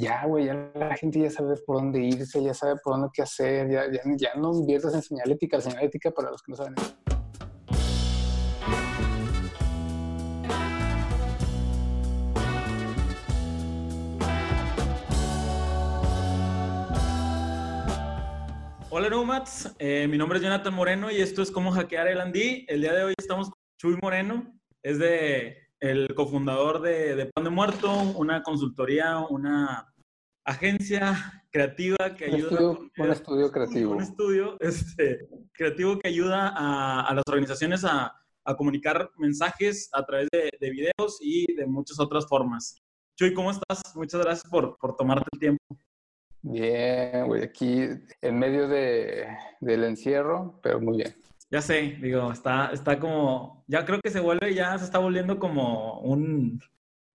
ya, güey, ya la gente ya sabe por dónde irse, ya sabe por dónde qué hacer, ya, ya, ya no inviertas en señalética, señalética para los que no saben. Hola Nomads, eh, mi nombre es Jonathan Moreno y esto es Cómo Hackear el Andy. El día de hoy estamos con Chuy Moreno, es de el cofundador de Pan de Muerto, una consultoría, una agencia creativa que ayuda... Un estudio, un estudio creativo. Un estudio este, creativo que ayuda a, a las organizaciones a, a, comunicar mensajes a través de, de, videos y de muchas otras formas. Chuy, ¿cómo estás? Muchas gracias por, por tomarte el tiempo. Bien, güey, aquí en medio de, del encierro, pero muy bien. Ya sé, digo, está, está como, ya creo que se vuelve, ya se está volviendo como un,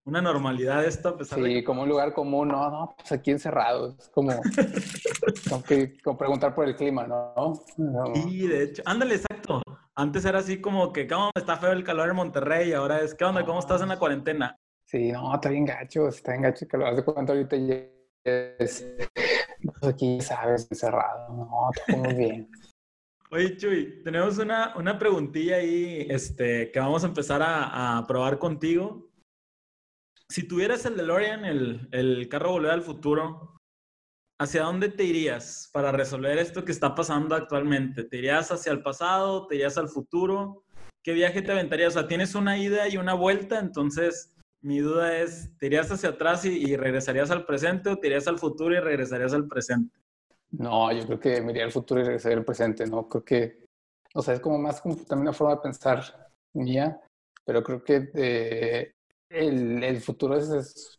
una normalidad esto. A pesar sí, de... como un lugar común, no, no, pues aquí encerrado, es como, como, que, como preguntar por el clima, ¿no? no. Sí, de hecho, ándale, exacto. Antes era así como que, ¿cómo está feo el calor en Monterrey? Ahora es, ¿qué onda? ¿Cómo estás en la cuarentena? Sí, no, está bien gacho, está bien gacho el calor. Haz de cuenta ahorita es, pues aquí, sabes, encerrado, no, todo muy bien. Oye, Chuy, tenemos una, una preguntilla ahí este, que vamos a empezar a, a probar contigo. Si tuvieras el DeLorean, el, el carro volver al futuro, ¿hacia dónde te irías para resolver esto que está pasando actualmente? ¿Te irías hacia el pasado? ¿Te irías al futuro? ¿Qué viaje te aventarías? O sea, tienes una ida y una vuelta, entonces mi duda es, ¿te irías hacia atrás y, regresarías al presente o te irías al futuro y regresarías al presente? No, yo creo que me iría al futuro y regresaría al presente, ¿no? Creo que, o sea, es como más como también una forma de pensar mía, pero creo que el, el, futuro es, es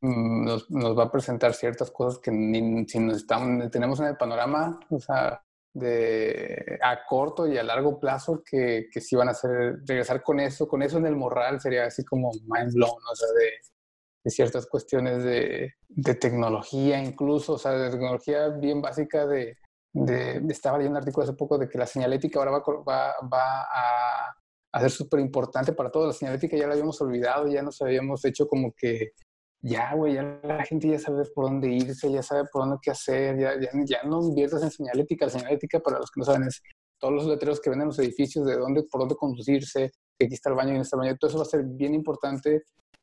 nos, va a presentar ciertas cosas que ni, si nos estamos, tenemos en el panorama, o sea, de a corto y a largo plazo que, que sí van a hacer, regresar con eso, con eso en el morral sería así como mind blown, o sea, de, ciertas cuestiones de, de, tecnología incluso, o sea, de tecnología bien básica de, de, estaba leyendo un artículo hace poco de que la señalética ahora va, va, va a, a ser súper importante para todos, la señalética ya la habíamos olvidado, ya nos habíamos hecho como que ya, güey, ya la gente ya sabe por dónde irse, ya sabe por dónde qué hacer, ya, ya, ya no inviertas en señalética. La señalética, para los que no saben, es todos los letreros que ven en los edificios, de dónde, por dónde conducirse, que aquí está el baño y no está el baño. Todo eso va a ser bien importante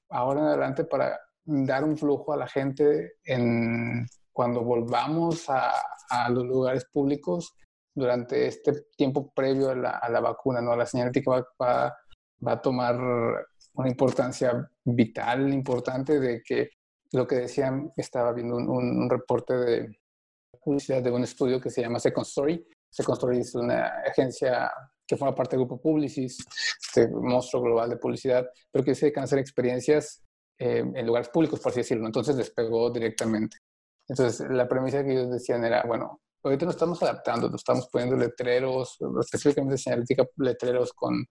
ahora en adelante para dar un flujo a la gente en, cuando volvamos a, a los lugares públicos durante este tiempo previo a la, a la vacuna, ¿no? La señalética va, va, va a tomar una importancia vital, importante de que lo que decían, estaba viendo un, un, reporte de publicidad de un estudio que se llama Second Story. Second Story es una agencia que forma parte del grupo Publicis, este monstruo global de publicidad, pero que se dedican a hacer experiencias eh, en lugares públicos, por así decirlo. Entonces despegó directamente. Entonces la premisa que ellos decían era, bueno, ahorita nos estamos adaptando, nos estamos poniendo letreros, específicamente señalética, letreros con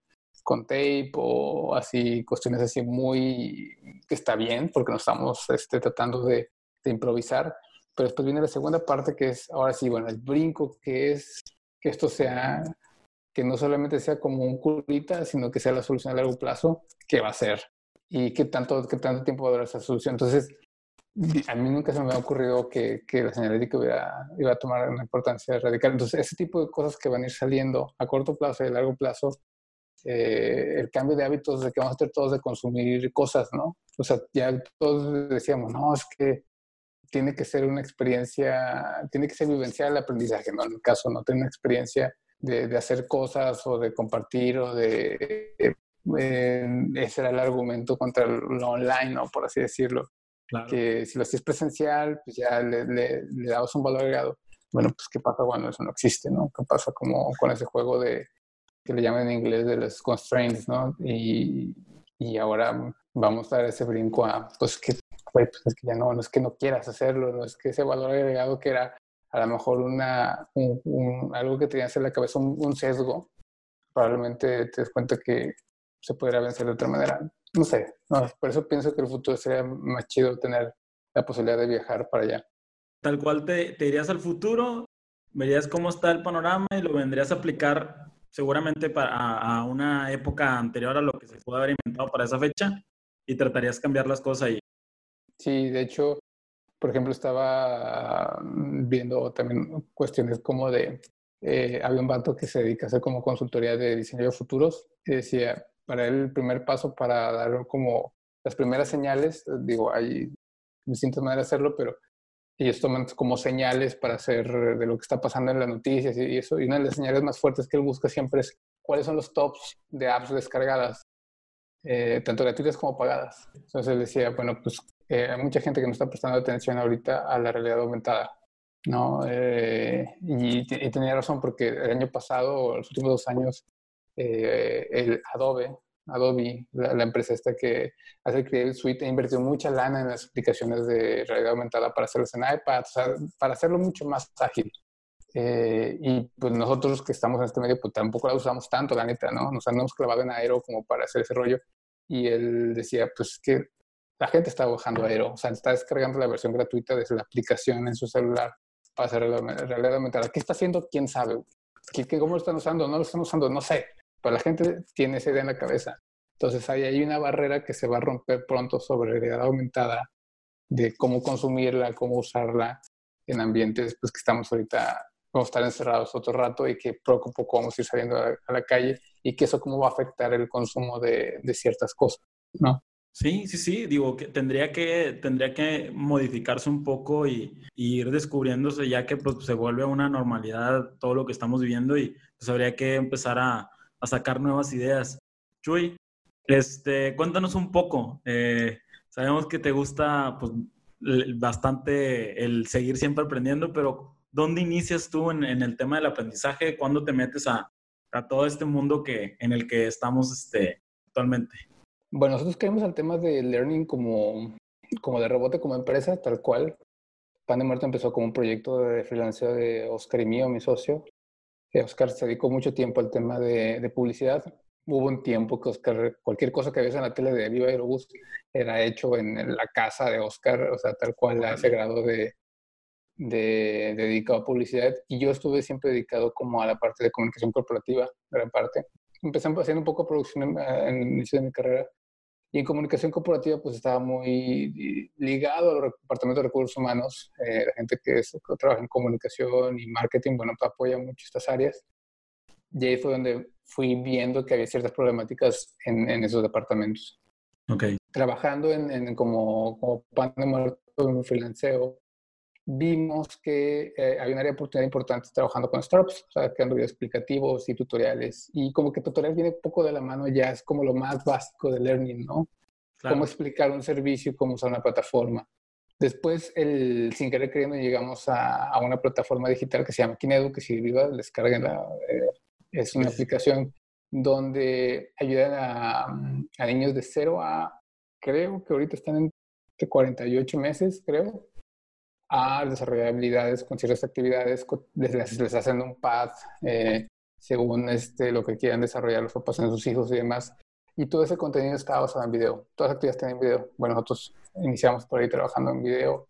con tape o así, cuestiones así muy que está bien porque nos estamos este, tratando de, de, improvisar. Pero después viene la segunda parte que es, ahora sí, bueno, el brinco que es que esto sea, que no solamente sea como un curita, sino que sea la solución a largo plazo, ¿qué va a ser? ¿Y qué tanto, qué tanto tiempo va a durar esa solución? Entonces, a mí nunca se me ha ocurrido que, que la señalética iba, iba a tomar una importancia radical. Entonces, ese tipo de cosas que van a ir saliendo a corto plazo y a largo plazo eh, el cambio de hábitos de que vamos a tener todos de consumir cosas, ¿no? O sea, ya todos decíamos, no, es que tiene que ser una experiencia, tiene que ser vivencial el aprendizaje, ¿no? En el caso, no tener una experiencia de, de hacer cosas o de compartir o de... Eh, ese era el argumento contra lo online, ¿no? Por así decirlo. Que si lo hacías presencial, pues ya le, le, le dabas un valor agregado. Bueno, pues ¿qué pasa cuando eso no existe, no? ¿Qué pasa como con ese juego de que le llaman en inglés de los constraints, ¿no? Y, y ahora vamos a dar ese brinco a, pues que, pues es que ya no, no es que no quieras hacerlo, no es que ese valor agregado que era a lo mejor una, un, algo que tenías en la cabeza, un, un, sesgo, probablemente te das cuenta que se podría vencer de otra manera. No sé, no, por eso pienso que el futuro sería más chido tener la posibilidad de viajar para allá. Tal cual te, te irías al futuro, verías cómo está el panorama y lo vendrías a aplicar seguramente para, a, a, una época anterior a lo que se pudo haber inventado para esa fecha y tratarías de cambiar las cosas ahí. Sí, de hecho, por ejemplo, estaba viendo también cuestiones como de, eh, había un vato que se dedica a hacer como consultoría de diseño de futuros y decía, para él el primer paso para dar como las primeras señales, digo, hay distintas maneras de hacerlo, pero ellos toman como señales para hacer de lo que está pasando en las noticias y eso. Y una de las señales más fuertes que él busca siempre es cuáles son los tops de apps descargadas, eh, tanto gratuitas como pagadas. Entonces él decía, bueno, pues eh, hay mucha gente que no está prestando atención ahorita a la realidad aumentada. ¿no? Eh, y, tenía razón porque el año pasado, los últimos dos años, el Adobe Adobe, la, empresa esta que hace Creative Suite, ha invertido mucha lana en las aplicaciones de realidad aumentada para hacerlas en iPad, o sea, para hacerlo mucho más ágil. Eh, y pues nosotros que estamos en este medio, pues tampoco la usamos tanto, la neta, ¿no? Nos andamos clavado en Aero como para hacer ese rollo. Y él decía, pues que la gente está bajando Aero, o sea, está descargando la versión gratuita de la aplicación en su celular para hacer realidad aumentada. ¿Qué está haciendo? ¿Quién sabe? ¿Qué, ¿Cómo lo están usando? ¿No lo están usando? No sé pero la gente tiene esa idea en la cabeza. Entonces ahí hay una barrera que se va a romper pronto sobre la realidad aumentada de cómo consumirla, cómo usarla en ambientes pues, que estamos ahorita, vamos a estar encerrados otro rato y que poco a poco vamos a ir saliendo a, la calle y que eso cómo va a afectar el consumo de, de ciertas cosas, ¿no? Sí, sí, sí, digo que tendría que, tendría que modificarse un poco y, y, ir descubriéndose ya que pues, se vuelve una normalidad todo lo que estamos viviendo y pues habría que empezar a, a sacar nuevas ideas. Chuy, este, cuéntanos un poco. Eh, sabemos que te gusta pues, bastante el seguir siempre aprendiendo, pero ¿dónde inicias tú en, el tema del aprendizaje? ¿Cuándo te metes a, a, todo este mundo que, en el que estamos este, actualmente? Bueno, nosotros creemos el tema de learning como, como de rebote, como empresa, tal cual. Pan de Muerto empezó como un proyecto de freelance de Oscar y mío, mi socio. Oscar se dedicó mucho tiempo al tema de, publicidad. Hubo un tiempo que Oscar, cualquier cosa que ves en la tele de Viva Aerobús era hecho en, la casa de Oscar, o sea, tal cual a ese grado de, de, dedicado a publicidad. Y yo estuve siempre dedicado como a la parte de comunicación corporativa, gran parte. Empecé haciendo un poco de producción en, en el inicio de mi carrera, y en comunicación corporativa, pues estaba muy ligado al Departamento de Recursos Humanos. Eh, la gente que, trabaja en comunicación y marketing, bueno, pues apoya mucho estas áreas. Y ahí fue donde fui viendo que había ciertas problemáticas en, en esos departamentos. Okay. Trabajando en, en como, como pan de muerto en freelanceo, vimos que eh, había una área de oportunidad importante trabajando con startups, o sea, creando videos explicativos y tutoriales. Y como que tutorial viene un poco de la mano ya, es como lo más básico de learning, ¿no? Cómo explicar un servicio, cómo usar una plataforma. Después, el, sin querer queriendo, llegamos a, a, una plataforma digital que se llama Kinedu, que si viva, descarguen la... Eh, es una aplicación donde ayudan a, a niños de 0 a, creo que ahorita están en 48 meses, creo, a desarrollar habilidades con ciertas actividades, les, les hacen un pad eh, según este, lo que quieran desarrollar los papás en sus hijos y demás. Y todo ese contenido está basado en video. Todas las actividades tienen video. Bueno, nosotros iniciamos por ahí trabajando en video.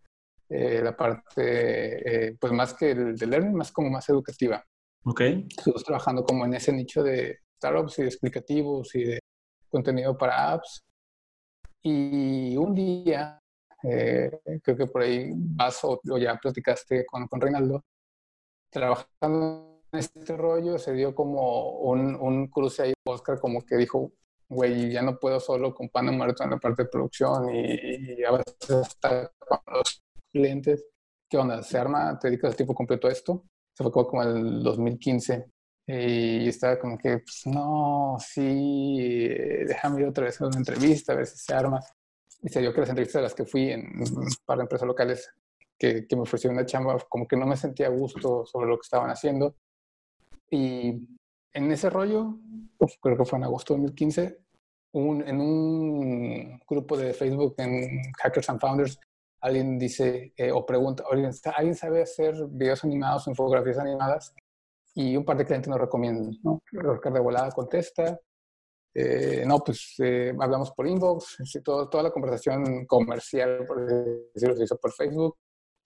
Eh, la parte, eh, pues más que el de learning, más como más educativa. Ok. Estuvimos trabajando como en ese nicho de startups y de explicativos y de contenido para apps. Y un día eh, creo que por ahí vas o, ya platicaste con, con Reinaldo, trabajando en este rollo se dio como un, un cruce ahí, Oscar como que dijo, güey, ya no puedo solo con pan muerto en la parte de producción y, y a veces estar con los clientes. ¿Qué onda? ¿Se arma? ¿Te dedicas tiempo completo a esto? Se fue como, el 2015 y estaba como que, pues, no, sí, déjame ir otra vez a una entrevista, a ver si se arma. Se dio que las entrevistas a las que fui en para empresas locales que, que me ofrecieron una chamba, como que no me sentía a gusto sobre lo que estaban haciendo. Y en ese rollo, creo que fue en agosto de 2015, un, en un grupo de Facebook, en Hackers and Founders, alguien dice eh, o pregunta, ¿alguien sabe hacer videos animados infografías animadas? Y un par de clientes nos recomiendan, ¿no? Ricardo de Volada contesta, eh, no, pues eh, hablamos por inbox, todo, toda la conversación comercial, por decirlo, se hizo por Facebook.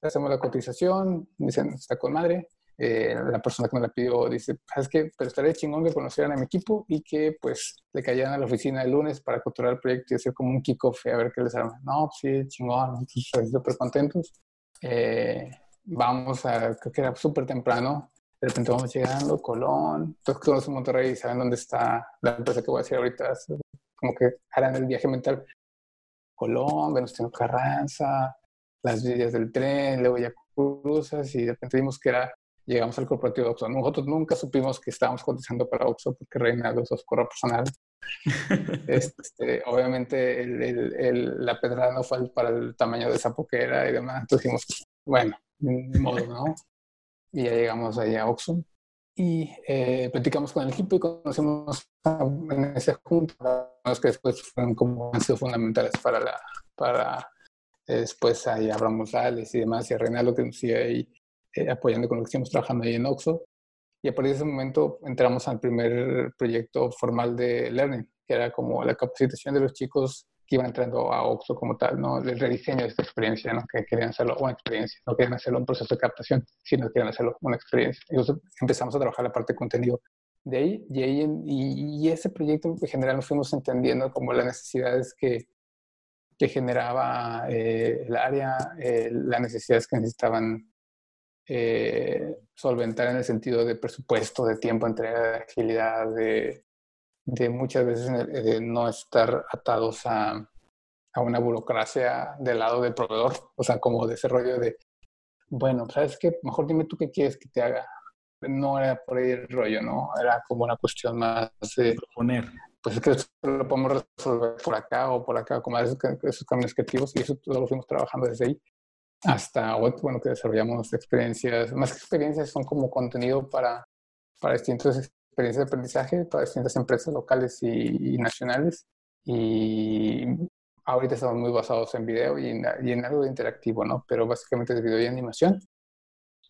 Hacemos la cotización, dicen, está con madre. Eh, la persona que me la pidió dice, ¿sabes qué? Pero estaría chingón que conocieran a mi equipo y que pues le cayeran a la oficina el lunes para controlar el proyecto y hacer como un kickoff y a ver qué les arma. No, pues sí, chingón, súper contentos. eh, vamos a, creo que era súper temprano, de repente vamos llegando, Colón, todos que en Monterrey saben dónde está la empresa que voy a decir ahorita, como que harán el viaje mental. Colón, Venustiano Carranza, las vías del tren, luego ya cruzas y de repente vimos que era, llegamos al corporativo de Oxxo. Nosotros nunca supimos que estábamos cotizando para Oxxo porque Reinaldo es oscuro personal. este, obviamente el, el, la pedrada no fue para el tamaño de esa poquera y demás. Entonces dijimos, bueno, modo, ¿no? Y ya llegamos ahí a Oxxo. Y eh, platicamos con el equipo y conocimos en ese junta que después fueron como han sido fundamentales para la para eh, después ahí Abraham González y demás y a Reinaldo que nos sigue ahí eh, apoyando con lo que estamos trabajando ahí en Oxxo. Y a partir de ese momento entramos al primer proyecto formal de Learning que era como la capacitación de los chicos que iban entrando a Oxxo como tal, ¿no? El rediseño de esta experiencia, ¿no? Que querían hacerlo una experiencia, no querían hacerlo un proceso de captación, sino querían hacerlo una experiencia. Entonces empezamos a trabajar la parte de contenido de ahí y, ahí, y, ese proyecto en general nos fuimos entendiendo como las necesidades que, que generaba eh, el área, eh, las necesidades que necesitaban eh, solventar en el sentido de presupuesto, de tiempo, entrega, de agilidad, de de muchas veces de no estar atados a, a, una burocracia del lado del proveedor, o sea, como de ese rollo de, bueno, ¿sabes qué? Mejor dime tú qué quieres que te haga. No era por ahí el rollo, ¿no? Era como una cuestión más de... Poner. Pues es que eso lo podemos resolver por acá o por acá, como esos, esos caminos creativos, y eso todo lo fuimos trabajando desde ahí hasta hoy, bueno, que desarrollamos experiencias, más que experiencias, son como contenido para, para distintos experiencia de aprendizaje para distintas empresas locales y, nacionales. Y ahorita estamos muy basados en video y en, algo de interactivo, ¿no? Pero básicamente de video y animación.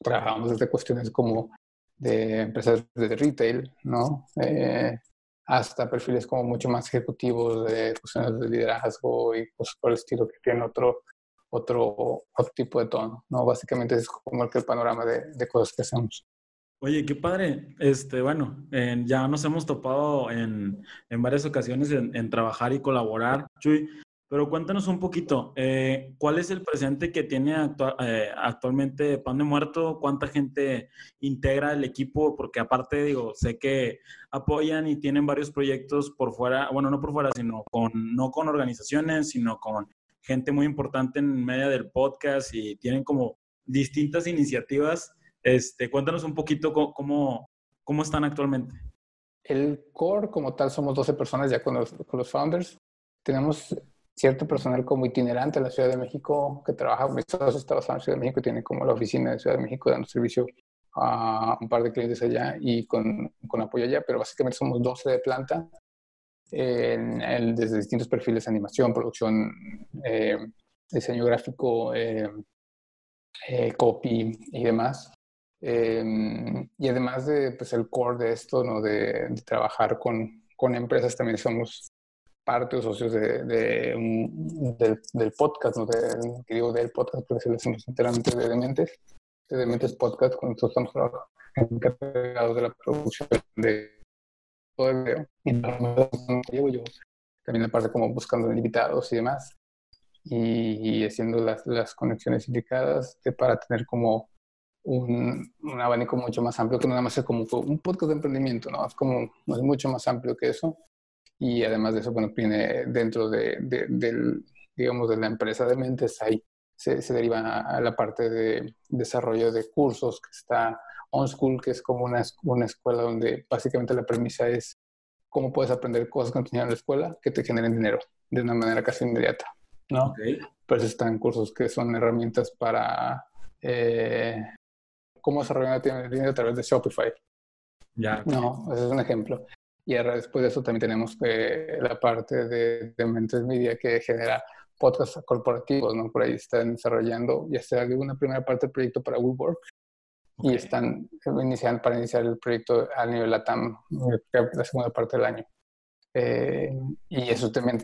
Trabajamos desde cuestiones como de empresas de retail, ¿no? Eh, hasta perfiles como mucho más ejecutivos de cuestiones de liderazgo y cosas por el estilo que tienen otro, otro, otro tipo de tono, ¿no? Básicamente es como el, el panorama de, de cosas que hacemos. Oye, qué padre. Este, bueno, ya nos hemos topado en, varias ocasiones en, trabajar y colaborar, Chuy. Pero cuéntanos un poquito, eh, ¿cuál es el presente que tiene eh, actualmente Pan de Muerto? ¿Cuánta gente integra el equipo? Porque aparte, digo, sé que apoyan y tienen varios proyectos por fuera, bueno, no por fuera, sino con, no con organizaciones, sino con gente muy importante en medio del podcast y tienen como distintas iniciativas este, cuéntanos un poquito cómo, cómo están actualmente. El core como tal somos 12 personas ya con los, con los founders. Tenemos cierto personal como itinerante en la Ciudad de México que trabaja, mis socios trabajan en la Ciudad de México tienen como la oficina de Ciudad de México dando servicio a un par de clientes allá y con, con apoyo allá, pero básicamente somos 12 de planta desde distintos perfiles, animación, producción, eh, diseño gráfico, eh, eh, copy y demás. Em, y además de pues, el core de esto, ¿no? de, trabajar con, con, empresas, también somos parte o socios de, de del, podcast, ¿no? de, que digo del podcast, porque se lo hacemos enteramente de Dementes, de Dementes Podcast, cuando nosotros estamos encargados de la producción de todo el video. Y llevo yo también la parte como buscando invitados y demás, y, y haciendo las, las conexiones indicadas para tener como un, un, abanico mucho más amplio que nada más es como un podcast de emprendimiento, ¿no? Es como, es mucho más amplio que eso. Y además de eso, bueno, viene dentro de, del, digamos, de la empresa de mentes, ahí se, se deriva a la parte de desarrollo de cursos, que está On School, que es como una, una escuela donde básicamente la premisa es cómo puedes aprender cosas que no en la escuela que te generen dinero de una manera casi inmediata, ¿no? Okay. Pero están cursos que son herramientas para eh, cómo desarrollar dinero a través de Shopify. Ya. No, ese es un ejemplo. Y ahora después de eso también tenemos eh, la parte de, de Mentes Media que genera podcasts corporativos, ¿no? Por ahí están desarrollando, ya sea una primera parte del proyecto para WeWork y están iniciando para iniciar el proyecto a nivel LATAM, la segunda parte del año. Eh, y eso también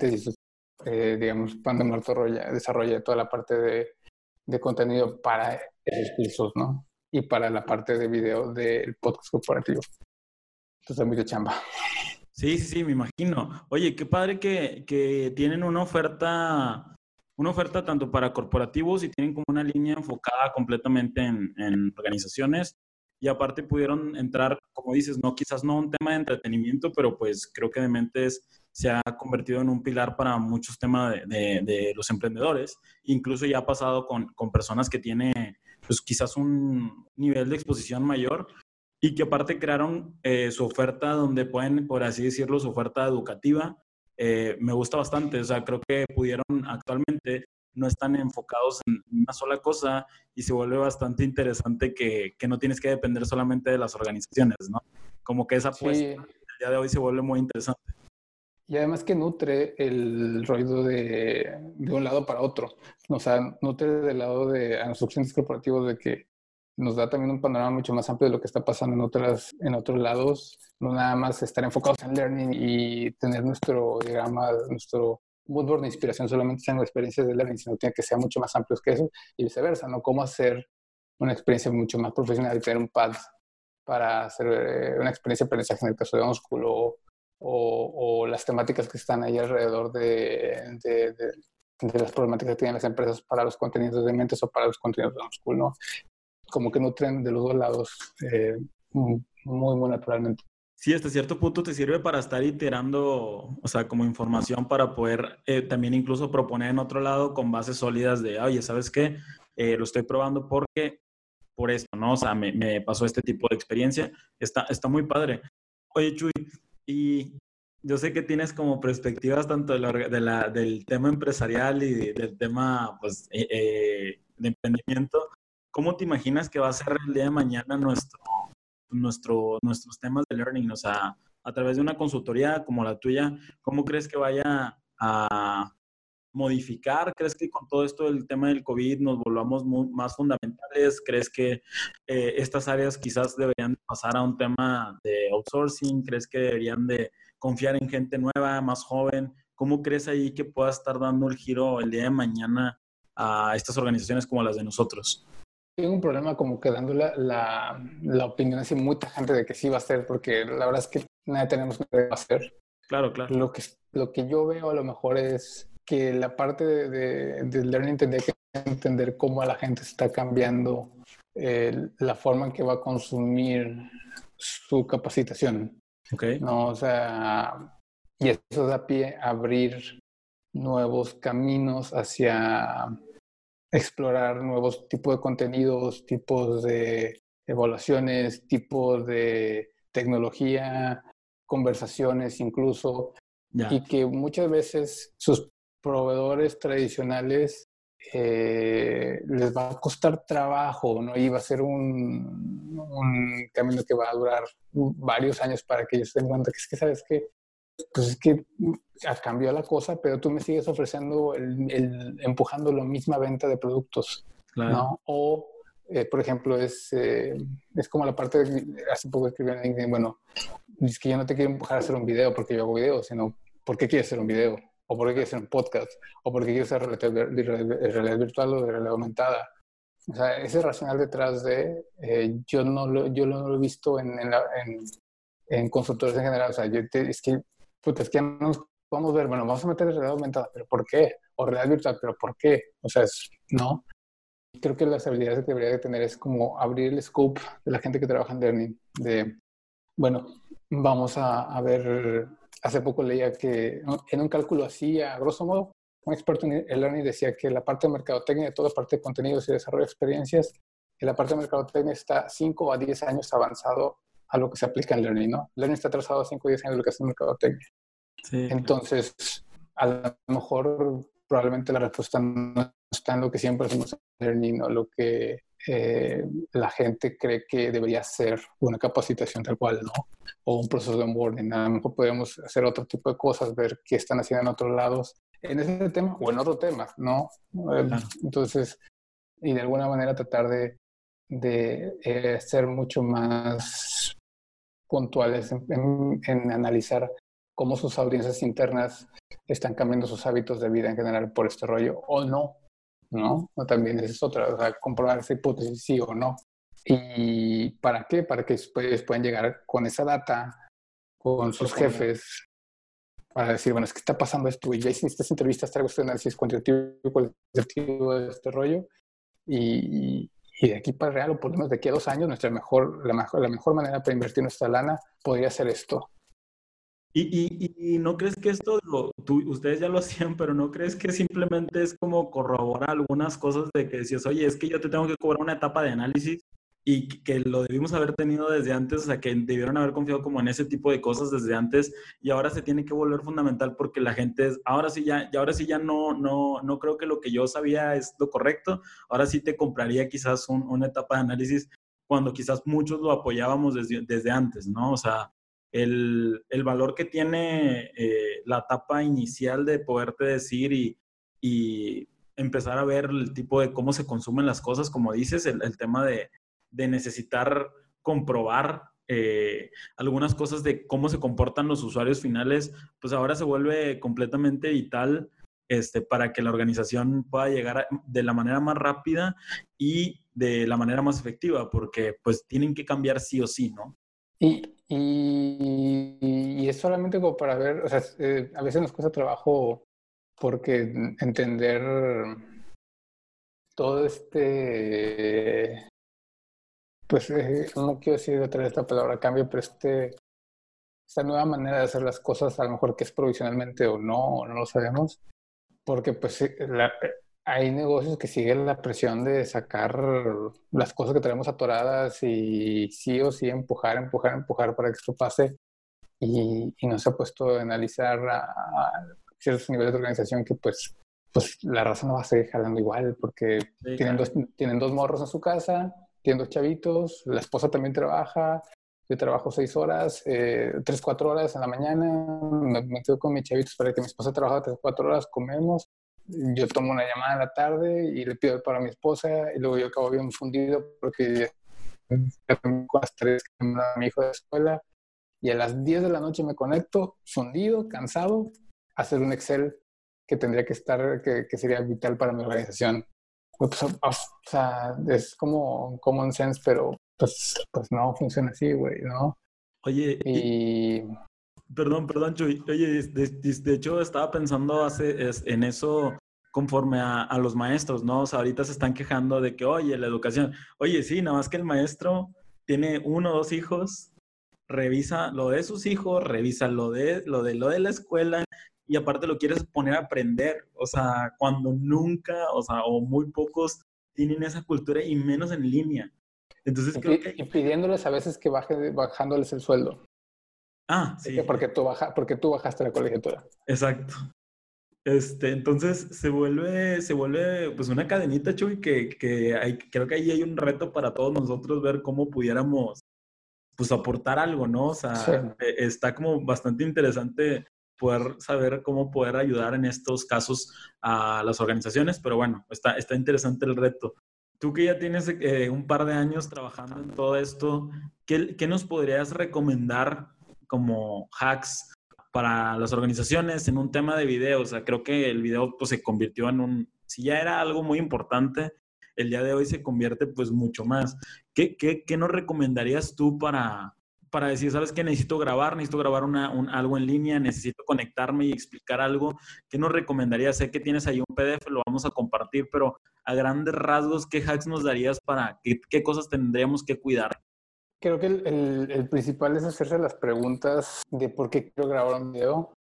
eh, digamos, Pan de Muerto desarrolla toda la parte de, de contenido para esos cursos, ¿no? Y para la parte de video del podcast corporativo. Entonces, muy de chamba. Sí, sí, sí, me imagino. Oye, qué padre que, que tienen una oferta una oferta tanto para corporativos y tienen como una línea enfocada completamente en, en organizaciones y aparte pudieron entrar, como dices, no quizás no un tema de entretenimiento, pero pues creo que Dementes se ha convertido en un pilar para muchos temas de, de, los emprendedores. Incluso ya ha pasado con, con personas que tienen pues quizás un nivel de exposición mayor y que aparte crearon eh, su oferta donde pueden, por así decirlo, su oferta educativa. Eh, me gusta bastante, o sea, creo que pudieron actualmente no están enfocados en una sola cosa y se vuelve bastante interesante que, que no tienes que depender solamente de las organizaciones, ¿no? Como que esa apuesta el día de hoy se vuelve muy interesante. Y además que nutre el ruido de, de, un lado para otro. O sea, nutre del lado de a nuestros clientes corporativos de que nos da también un panorama mucho más amplio de lo que está pasando en, otras, en otros lados. No nada más estar enfocados en learning y tener nuestro diagrama, nuestro moodboard de inspiración solamente sean experiencias de learning, sino tiene que ser mucho más amplios que eso y viceversa, ¿no? Cómo hacer una experiencia mucho más profesional y tener un pad para hacer eh, una experiencia de aprendizaje en el caso de OnSchool o, o, las temáticas que están ahí alrededor de, de, de, las problemáticas que tienen las empresas para los contenidos de mentes o para los contenidos de OnSchool, ¿no? Como que nutren de los dos lados eh, muy, muy naturalmente. Sí, hasta cierto punto te sirve para estar iterando, o sea, como información para poder eh, también incluso proponer en otro lado con bases sólidas de, oye, ¿sabes qué? Eh, lo estoy probando porque, por esto, ¿no? O sea, me, me, pasó este tipo de experiencia. Está, está muy padre. Oye, Chuy, y yo sé que tienes como perspectivas tanto de la, de la, del tema empresarial y del tema, pues, eh, de emprendimiento. ¿Cómo te imaginas que va a ser el día de mañana nuestro nuestro, nuestros temas de learning, o sea, a través de una consultoría como la tuya, ¿cómo crees que vaya a modificar? ¿Crees que con todo esto del tema del COVID nos volvamos más fundamentales? ¿Crees que eh, estas áreas quizás deberían pasar a un tema de outsourcing? ¿Crees que deberían de confiar en gente nueva, más joven? ¿Cómo crees ahí que pueda estar dando el giro el día de mañana a estas organizaciones como las de nosotros? tengo un problema como que dando la, la, opinión así muy tajante de que sí va a ser, porque la verdad es que nadie tenemos que hacer. Claro, claro. Lo que, lo que yo veo a lo mejor es que la parte de, de, learning tendría que entender cómo a la gente está cambiando la forma en que va a consumir su capacitación. Okay. No, o sea, y eso da pie a abrir nuevos caminos hacia explorar nuevos tipos de contenidos, tipos de evaluaciones, tipos de tecnología, conversaciones incluso, y que muchas veces sus proveedores tradicionales eh, les va a costar trabajo, ¿no? Y va a ser un, un, camino que va a durar varios años para que ellos se den cuenta que es que, ¿sabes qué? pues es que cambió la cosa, pero tú me sigues ofreciendo, el, empujando la misma venta de productos, ¿no? O, eh, por ejemplo, es, eh, es como la parte, de, hace poco escribí en bueno, es que yo no te quiero empujar a hacer un video porque yo hago videos, sino ¿por qué quieres hacer un video? ¿O por qué quieres hacer un podcast? ¿O por qué quieres hacer realidad, virtual o de realidad aumentada? O sea, ese racional detrás de, eh, yo, no lo, yo no lo he visto en, en, en, consultores en general. O sea, yo es que puta, es que no nos podemos ver, bueno, vamos a meter realidad aumentada, pero ¿por qué? O realidad virtual, pero ¿por qué? O sea, es, no. Creo que las habilidades que debería de tener es como abrir el scope de la gente que trabaja en learning, de, bueno, vamos a, a ver, hace poco leía que en un cálculo así, a grosso modo, un experto en learning decía que la parte de mercadotecnia, toda parte de contenidos y desarrollo de experiencias, que la parte de mercadotecnia está 5 a 10 años avanzado a lo que se aplica en Learning, ¿no? Learning está atrasado a 5 o 10 años de lo que hace mercadotecnia. Sí, Entonces, a lo mejor probablemente la respuesta no está en lo que siempre hacemos en Learning o lo que eh, la gente cree que debería ser una capacitación tal cual, ¿no? O un proceso de onboarding. A lo mejor podemos hacer otro tipo de cosas, ver qué están haciendo en otros lados en ese tema o en otro tema, ¿no? Eh, entonces, y de alguna manera tratar de, de eh, ser mucho más puntuales en, analizar cómo sus audiencias internas están cambiando sus hábitos de vida en general por este rollo o no, ¿no? O también es otra, o sea, comprobar esa hipótesis sí o no. ¿Y para qué? Para que después puedan llegar con esa data, con sus jefes, para decir, bueno, es que está pasando esto, y ya hiciste estas entrevistas, traigo este análisis cuantitativo cualitativo de este rollo, y, y, de aquí para real, o por lo menos de aquí a dos años, nuestra mejor, la, mejor, la mejor manera para invertir nuestra lana podría ser esto. Y, no crees que esto, tú, ustedes ya lo hacían, pero no crees que simplemente es como corroborar algunas cosas de que decías, oye, es que yo te tengo que cobrar una etapa de análisis y que lo debimos haber tenido desde antes, o sea, que debieron haber confiado como en ese tipo de cosas desde antes y ahora se tiene que volver fundamental porque la gente es, ahora sí ya, y ahora sí ya no, no, no creo que lo que yo sabía es lo correcto, ahora sí te compraría quizás una etapa de análisis cuando quizás muchos lo apoyábamos desde, desde antes, ¿no? O sea, el, el valor que tiene eh, la etapa inicial de poderte decir y, y empezar a ver el tipo de cómo se consumen las cosas, como dices, el, tema de, de necesitar comprobar eh, algunas cosas de cómo se comportan los usuarios finales, pues ahora se vuelve completamente vital este, para que la organización pueda llegar de la manera más rápida y de la manera más efectiva, porque pues tienen que cambiar sí o sí, ¿no? Y, y, es solamente como para ver, o sea, eh, a veces nos cuesta trabajo porque entender todo este pues eh, no quiero decir otra vez esta palabra cambio, pero este, esta nueva manera de hacer las cosas, a lo mejor que es provisionalmente o no, no lo sabemos, porque pues hay negocios que siguen la presión de sacar las cosas que tenemos atoradas y sí o sí empujar, empujar, empujar para que esto pase y, y no se ha puesto a analizar a, ciertos niveles de organización que pues pues la raza no va a seguir jalando igual porque tienen, dos, tienen dos morros en su casa, tienen chavitos, la esposa también trabaja, yo trabajo seis horas, eh, tres, cuatro horas en la mañana, me, quedo con mis chavitos para que mi esposa trabaje tres, cuatro horas, comemos, yo tomo una llamada en la tarde y le pido para mi esposa y luego yo acabo bien fundido porque con las tres que me mi hijo de escuela y a las 10 de la noche me conecto, fundido, cansado, a hacer un Excel que tendría que estar, que, que sería vital para mi organización. Pues, o sea, es como common sense, pero pues, pues no funciona así, güey, ¿no? Oye, y... Perdón, perdón, Chuy. Oye, de, hecho estaba pensando hace, en eso conforme a, a, los maestros, ¿no? O sea, ahorita se están quejando de que, oye, la educación, oye, sí, nada más que el maestro tiene uno o dos hijos, revisa lo de sus hijos, revisa lo de lo de, lo de la escuela y aparte lo quieres poner a aprender, o sea, cuando nunca, o sea, o muy pocos tienen esa cultura y menos en línea. Entonces y, creo que... Y pidiéndoles a veces que baje, bajándoles el sueldo. Ah, sí. Porque tú, baja, porque tú bajaste la colegiatura. Exacto. Este, entonces se vuelve, se vuelve pues una cadenita, Chuy, que, que hay, creo que ahí hay un reto para todos nosotros ver cómo pudiéramos pues aportar algo, ¿no? O sea, e, está como bastante interesante poder saber cómo poder ayudar en estos casos a las organizaciones, pero bueno, está, está interesante el reto. Tú que ya tienes eh, un par de años trabajando en todo esto, ¿qué, ¿qué, nos podrías recomendar como hacks para las organizaciones en un tema de video? O sea, creo que el video pues, se convirtió en un, si ya era algo muy importante, el día de hoy se convierte pues mucho más. ¿Qué, qué, qué nos recomendarías tú para, para decir, sabes que necesito grabar, necesito grabar una, un, algo en línea, necesito conectarme y explicar algo, ¿qué nos recomendaría? Sé que tienes ahí un PDF, lo vamos a compartir, pero a grandes rasgos, ¿qué hacks nos darías para qué cosas tendríamos que cuidar? Creo que el, el, el, principal es hacerse las preguntas de por qué quiero grabar un video.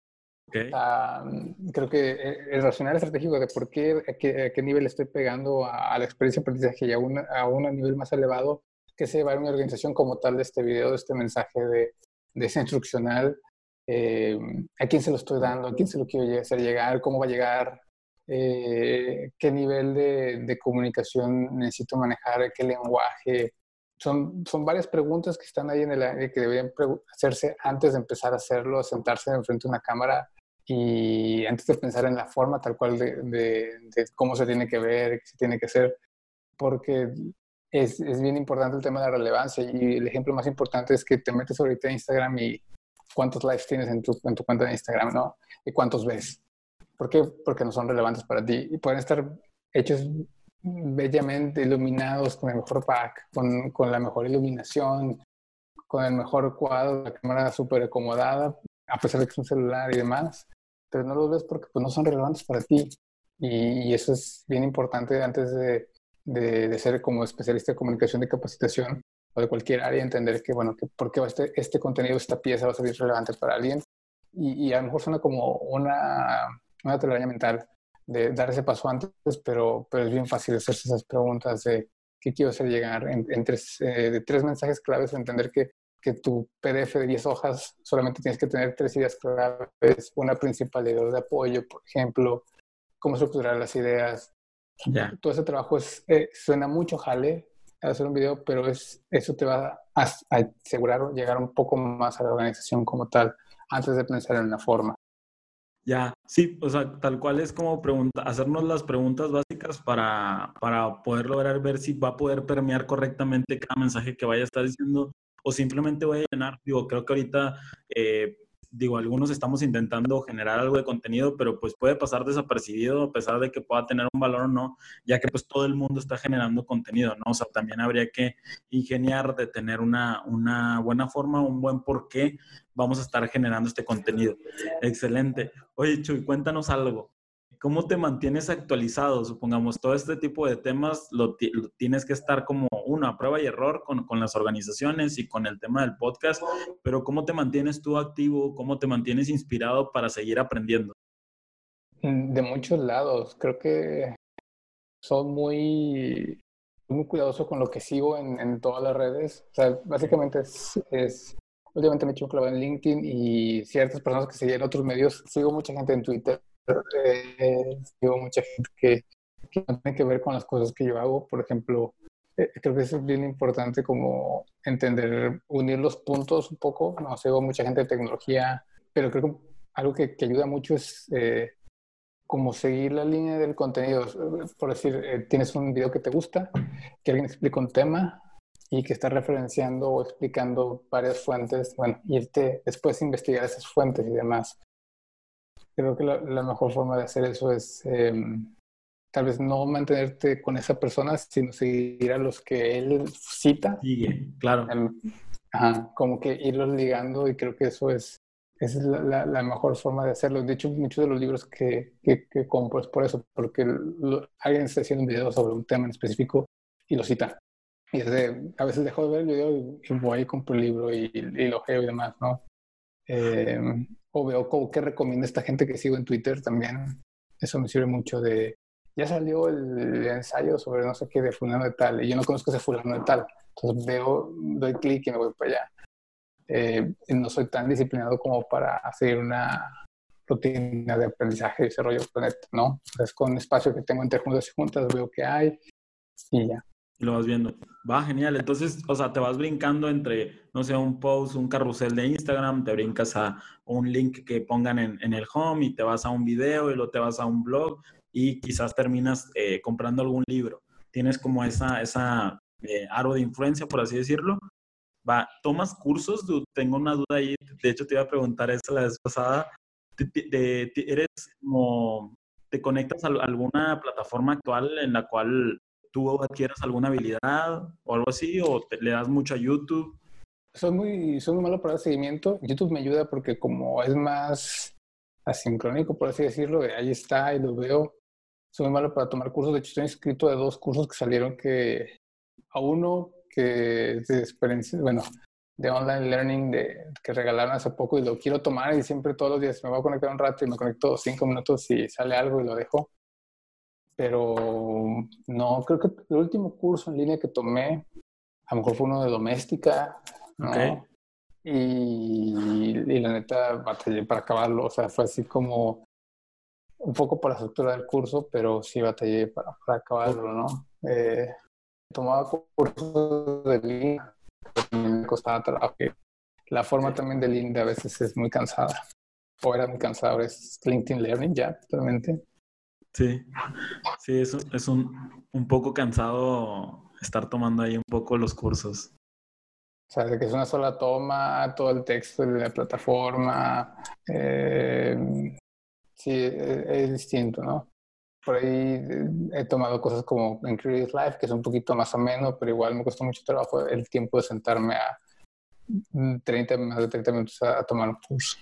Okay. Uh, creo que el racional estratégico de por qué, a qué, a qué nivel estoy pegando a, a, la experiencia de aprendizaje y a, un a un nivel más elevado que se va a una organización como tal de este video, de este mensaje de, de ese instruccional, eh, a quién se lo estoy dando, a quién se lo quiero hacer llegar, cómo va a llegar, eh, qué nivel de, de, comunicación necesito manejar, qué lenguaje. Son, son varias preguntas que están ahí en el aire que deberían hacerse antes de empezar a hacerlo, sentarse enfrente de una cámara y antes de pensar en la forma tal cual de, de, de cómo se tiene que ver, qué se tiene que hacer, porque es, es, bien importante el tema de la relevancia y el ejemplo más importante es que te metes ahorita a Instagram y cuántos likes tienes en tu, en tu cuenta de Instagram, ¿no? Y cuántos ves. ¿Por qué? Porque no son relevantes para ti y pueden estar hechos bellamente iluminados con el mejor pack, con, con la mejor iluminación, con el mejor cuadro, la cámara súper acomodada, a pesar de que es un celular y demás, pero no los ves porque pues, no son relevantes para ti. Y, eso es bien importante antes de, de, ser como especialista de comunicación de capacitación o de cualquier área, entender que, bueno, que por qué este, este contenido, esta pieza va a ser relevante para alguien. Y, y a lo mejor suena como una, una telaraña mental de dar ese paso antes, pero, pero es bien fácil hacerse esas preguntas de qué quiero hacer llegar en, tres, eh, de tres mensajes claves, entender que, que tu PDF de 10 hojas solamente tienes que tener tres ideas claves, una principal idea de apoyo, por ejemplo, cómo estructurar las ideas. Todo ese trabajo es, eh, suena mucho jale hacer un video, pero es, eso te va a, a asegurar llegar un poco más a la organización como tal, antes de pensar en la forma. Ya, sí, o sea, tal cual es como pregunta, hacernos las preguntas básicas para, para poder lograr ver si va a poder permear correctamente cada mensaje que vaya a estar diciendo o simplemente voy a llenar. Digo, creo que ahorita eh, digo, algunos estamos intentando generar algo de contenido, pero pues puede pasar desapercibido a pesar de que pueda tener un valor o no, ya que pues todo el mundo está generando contenido, ¿no? O sea, también habría que ingeniar de tener una, una buena forma, un buen por qué vamos a estar generando este contenido. Excelente. Oye, Chuy, cuéntanos algo. ¿Cómo te mantienes actualizado? Supongamos, todo este tipo de temas lo, tienes que estar como uno, a prueba y error con, con, las organizaciones y con el tema del podcast, pero ¿cómo te mantienes tú activo? ¿Cómo te mantienes inspirado para seguir aprendiendo? De muchos lados. Creo que soy muy, muy cuidadoso con lo que sigo en, en todas las redes. O sea, básicamente es últimamente me he hecho un clavo en LinkedIn y ciertas personas que siguen otros medios. Sigo mucha gente en Twitter eh, digo, mucha gente que, no tiene que ver con las cosas que yo hago. Por ejemplo, eh, creo que es bien importante como entender, unir los puntos un poco. No sigo mucha gente de tecnología, pero creo que algo que, que ayuda mucho es eh, como seguir la línea del contenido. Por decir, eh, tienes un video que te gusta, que alguien explica un tema y que está referenciando o explicando varias fuentes, bueno, irte después investigar esas fuentes y demás creo que la, mejor forma de hacer eso es em, tal vez no mantenerte con esa persona, sino seguir a los que él cita. Sigue, claro. Em, ajá, como que irlos ligando y creo que eso es, es la, la, mejor forma de hacerlo. De hecho, muchos de los libros que, que, que compro es por eso, porque alguien está haciendo un video sobre un tema en específico y lo cita. Y desde, a veces dejo de ver el video y voy y compro el libro y, y lo geo y demás, ¿no? Eh, o veo como que recomienda esta gente que sigo en Twitter también. Eso me sirve mucho de, ya salió el ensayo sobre no sé qué de fulano de tal, y yo no conozco ese fulano de tal. Entonces veo, doy clic y me voy para allá. Eh, no soy tan disciplinado como para hacer una rutina de aprendizaje y desarrollo planeta, ¿no? Entonces con un espacio que tengo entre juntas y juntas veo que hay y ya lo vas viendo. Va, genial. Entonces, o sea, te vas brincando entre, no sé, un post, un carrusel de Instagram, te brincas a un link que pongan en, el home y te vas a un video y luego te vas a un blog y quizás terminas eh, comprando algún libro. Tienes como esa, esa eh, aro de influencia, por así decirlo. Va, ¿tomas cursos? Tengo una duda ahí. De hecho, te iba a preguntar eso la vez pasada. ¿Eres como, te conectas a alguna plataforma actual en la cual tú adquieras alguna habilidad o algo así, o le das mucho a YouTube? Soy muy, soy muy malo para el seguimiento. YouTube me ayuda porque como es más asincrónico, por así decirlo, ahí está y lo veo. Soy muy malo para tomar cursos. De hecho, estoy inscrito de dos cursos que salieron que a uno que es de experiencia, bueno, de online learning de, que regalaron hace poco y lo quiero tomar y siempre todos los días me voy a conectar un rato y me conecto cinco minutos y sale algo y lo dejo pero no, creo que el último curso en línea que tomé, a lo mejor fue uno de doméstica, ¿no? Y, y, la neta batallé para acabarlo, o sea, fue así como un poco por la estructura del curso, pero sí batallé para, para acabarlo, ¿no? Eh, tomaba cursos de línea, me costaba trabajo. La forma también de línea a veces es muy cansada, o era muy cansada, ahora es LinkedIn Learning ya, totalmente. Sí, sí, es, es un, un poco cansado estar tomando ahí un poco los cursos. O sea, de que es una sola toma, todo el texto de la plataforma. Eh, sí, e, es, distinto, ¿no? Por ahí eh, he tomado cosas como en Creative Life, que es un poquito más o menos, pero igual me costó mucho trabajo el tiempo de sentarme a 30, más de 30 minutos a, a tomar un curso.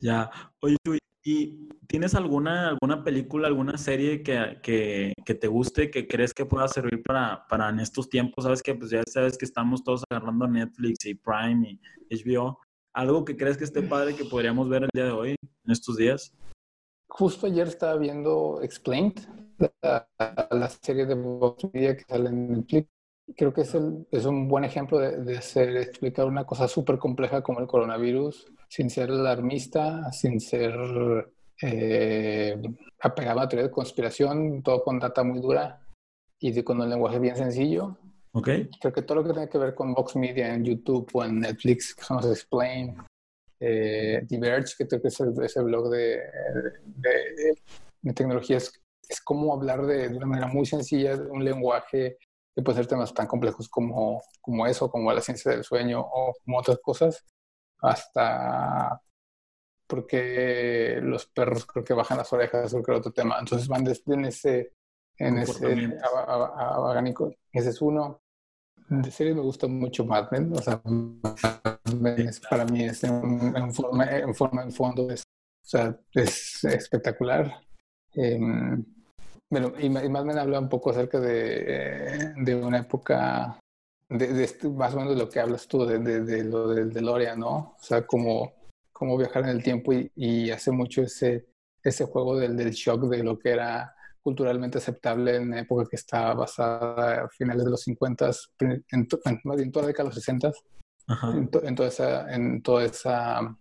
Ya. Oye, ¿y tienes alguna, alguna película, alguna serie que, que, te guste, que crees que pueda servir para, para en estos tiempos? Sabes que pues ya sabes que estamos todos agarrando Netflix y Prime y HBO. ¿Algo que crees que esté padre que podríamos ver el día de hoy, en estos días? Justo ayer estaba viendo Explained, la, la serie de Vox Media que sale en Netflix creo que es, el, es un buen ejemplo de, de hacer, explicar una cosa súper compleja como el coronavirus, sin ser alarmista, sin ser eh, apegado a teoría de conspiración, todo con data muy dura y de, con un lenguaje bien sencillo. Okay. Creo que todo lo que tiene que ver con Vox Media en YouTube o en Netflix, que son los Explain, eh, Diverge, que creo que es el, ese blog de, de, de tecnologías, es como hablar de, de, una manera muy sencilla, de un lenguaje que puede ser temas tan complejos como, como eso, como la ciencia del sueño o como otras cosas, hasta porque los perros creo que bajan las orejas creo otro tema. Entonces van desde en ese, en ese agánico. Ese es uno. De serie me gusta mucho Mad Men, o sea, para mí es en, en, forma, en forma, en fondo, es, o sea, es espectacular. Eh, bueno, y, más me habla un poco acerca de, de una época, de, de este, más o menos lo que hablas tú, de, de, de lo del DeLorean, ¿no? O sea, como, como viajar en el tiempo y, y hace mucho ese, ese juego del, del shock de lo que era culturalmente aceptable en época que estaba basada a finales de los 50, en, en, más bien toda la década de los 60, en, to, en, toda esa, en toda esa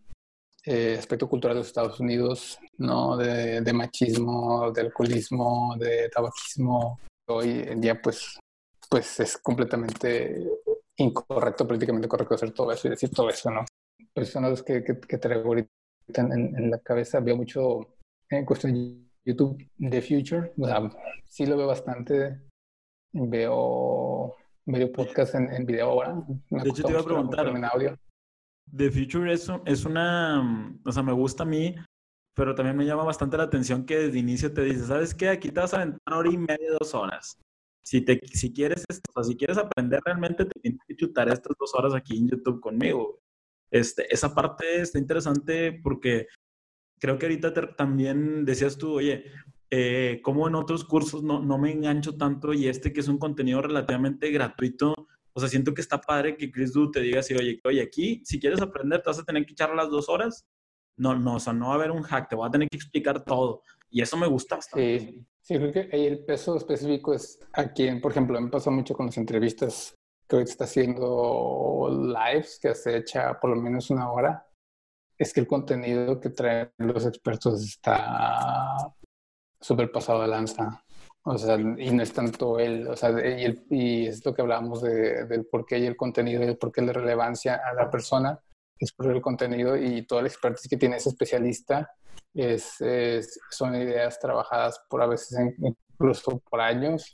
eh, aspecto cultural de los Estados Unidos, ¿no? De, de, machismo, de alcoholismo, de tabaquismo. Hoy en día, pues, pues es completamente incorrecto, políticamente correcto hacer todo eso y decir todo eso, ¿no? Pues son los que, que, que traigo ahorita en, en, la cabeza. Veo mucho en cuestión de YouTube The Future, o sea, sí lo veo bastante. Veo, veo podcast en, en video ahora. Me de hecho, te iba a preguntar. En audio. The Future es, es una, o sea, me gusta a mí, pero también me llama bastante la atención que desde inicio te dice, ¿sabes qué? Aquí te vas a aventar una hora y media, dos horas. Si, te, si, quieres, esto, o sea, si quieres aprender realmente, te tienes que chutar estas dos horas aquí en YouTube conmigo. Este, esa parte está interesante porque creo que ahorita te, también decías tú, oye, eh, como en otros cursos no, no me engancho tanto y este que es un contenido relativamente gratuito, o sea, siento que está padre que Chris Du te diga así, oye, oye, aquí, si quieres aprender, te vas a tener que echar las dos horas. No, no, o sea, no va a haber un hack, te voy a tener que explicar todo. Y eso me gusta bastante. Sí, sí creo que ahí el peso específico es a quien, por ejemplo, me pasa mucho con las entrevistas que hoy está haciendo lives, que se echa por lo menos una hora. Es que el contenido que traen los expertos está súper pasado de lanza. O sea, y no es tanto él, o sea, y, el, y es lo que hablábamos de, del por qué y el contenido y el por qué la relevancia a la persona, es por el contenido y toda la expertise que tiene ese especialista es, son ideas trabajadas por a veces incluso por años,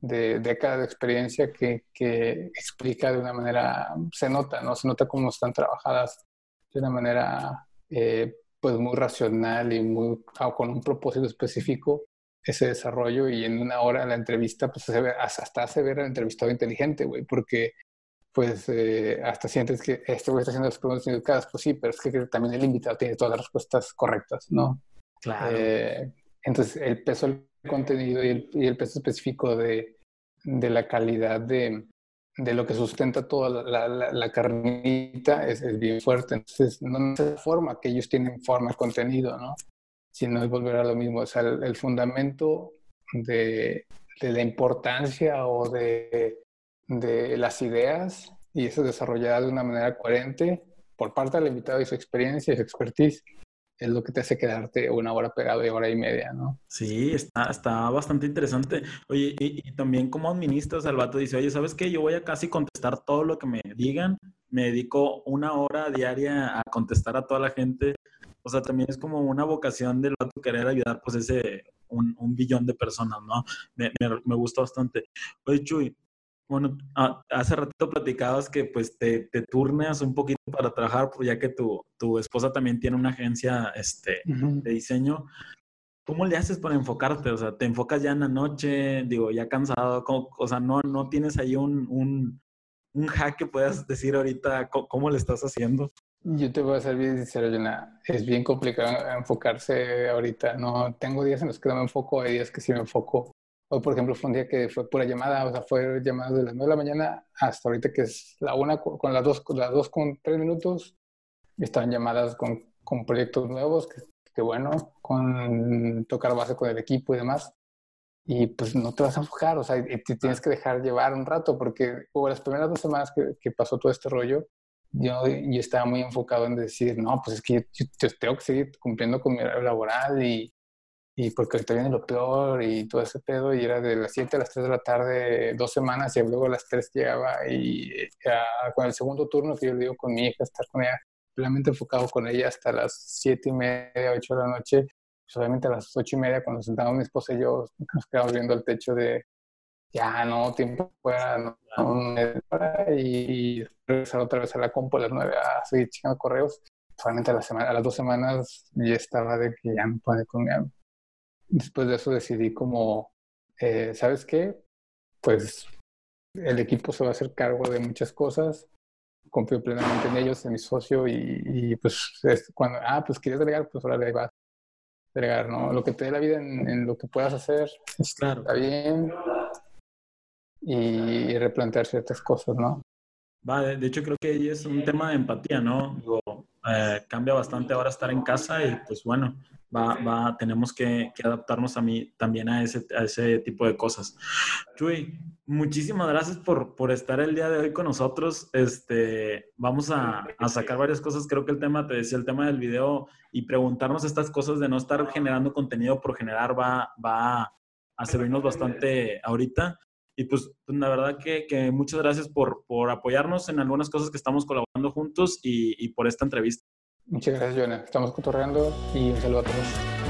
de décadas de experiencia que, que explica de una manera, se nota, ¿no? Se nota cómo están trabajadas de una manera eh, pues muy racional y muy, con un propósito específico ese desarrollo y en una hora la entrevista, pues hasta hace ver al entrevistado inteligente, güey, porque pues eh, hasta sientes que este güey está haciendo las preguntas indicadas, pues sí, pero es que también el invitado tiene todas las respuestas correctas, ¿no? Claro. Eh, entonces, el peso del contenido y el, y el peso específico de, de la calidad de, de, lo que sustenta toda la, la, la carnita es, es, bien fuerte. Entonces, no es la forma que ellos tienen forma el contenido, ¿no? sino es volver a lo mismo. O sea, el, el fundamento de, de, la importancia o de, de, las ideas y eso desarrollado de una manera coherente por parte del invitado y su experiencia y su expertise es lo que te hace quedarte una hora pegado y hora y media, ¿no? Sí, está, está bastante interesante. Oye, y, también como administras, el vato dice, oye, ¿sabes qué? Yo voy a casi contestar todo lo que me digan. Me dedico una hora diaria a contestar a toda la gente o sea, también es como una vocación del vato querer ayudar, pues, ese, un, un billón de personas, ¿no? Me, me, me, gusta bastante. Oye, Chuy, bueno, hace ratito platicabas que, pues, te, te turneas un poquito para trabajar, pues, ya que tu, tu esposa también tiene una agencia este, uh -huh. de diseño. ¿Cómo le haces para enfocarte? O sea, ¿te enfocas ya en la noche? Digo, ya cansado, ¿cómo, o sea, no, no tienes ahí un, un, un hack que puedas decir ahorita cómo, cómo le estás haciendo? Yo te voy a ser bien sincero, Jonah. Es bien complicado enfocarse ahorita. No tengo días en los que no me enfoco, hay días que sí me enfoco. Hoy, por ejemplo, fue un día que fue pura llamada, o sea, fue llamada de las 9 de la mañana hasta ahorita que es la una con las dos, con las dos con tres minutos. Estaban llamadas con, con proyectos nuevos, que, que bueno, con tocar base con el equipo y demás y pues no te vas a enfocar, o sea, te tienes que dejar llevar un rato, porque hubo las primeras dos semanas que, que, pasó todo este rollo, yo, yo estaba muy enfocado en decir, no, pues es que yo, tengo que seguir cumpliendo con mi horario laboral y, y porque ahorita viene lo peor y todo ese pedo, y era de las 7 a las 3 de la tarde, dos semanas, y luego a las 3 llegaba y ya, con el segundo turno que yo le digo con mi hija, estar con ella, plenamente enfocado con ella hasta las 7 y media, 8 de la noche, pues obviamente a las ocho y media cuando sentamos mi esposa y yo nos quedamos viendo el techo de ya no, tiempo fuera, no, y, regresar otra vez a la compu a las nueve a seguir chingando correos. Solamente a, la semana, a las dos semanas ya estaba de que ya no puede conmigo. Después de eso decidí como, eh, ¿sabes qué? Pues el equipo se va a hacer cargo de muchas cosas. Confío plenamente en ellos, en mi socio y, pues es cuando, ah, pues quieres delegar, pues ahora ahí vas ¿no? Lo que te dé la vida en, lo que puedas hacer claro. está bien y replantear ciertas cosas, ¿no? Va, de, hecho creo que ahí es un tema de empatía, ¿no? Digo, eh, cambia bastante ahora estar en casa y pues bueno, va, va, tenemos que, que, adaptarnos a mí también a ese, a ese tipo de cosas. Chuy, muchísimas gracias por, por estar el día de hoy con nosotros. Este, vamos a, a, sacar varias cosas. Creo que el tema, te decía, el tema del video y preguntarnos estas cosas de no estar generando contenido por generar va, va a servirnos bastante ahorita. Y pues, pues, la verdad que, que muchas gracias por, por, apoyarnos en algunas cosas que estamos colaborando juntos y, y por esta entrevista. Muchas gracias, Joana. Estamos cotorreando y un saludo a todos.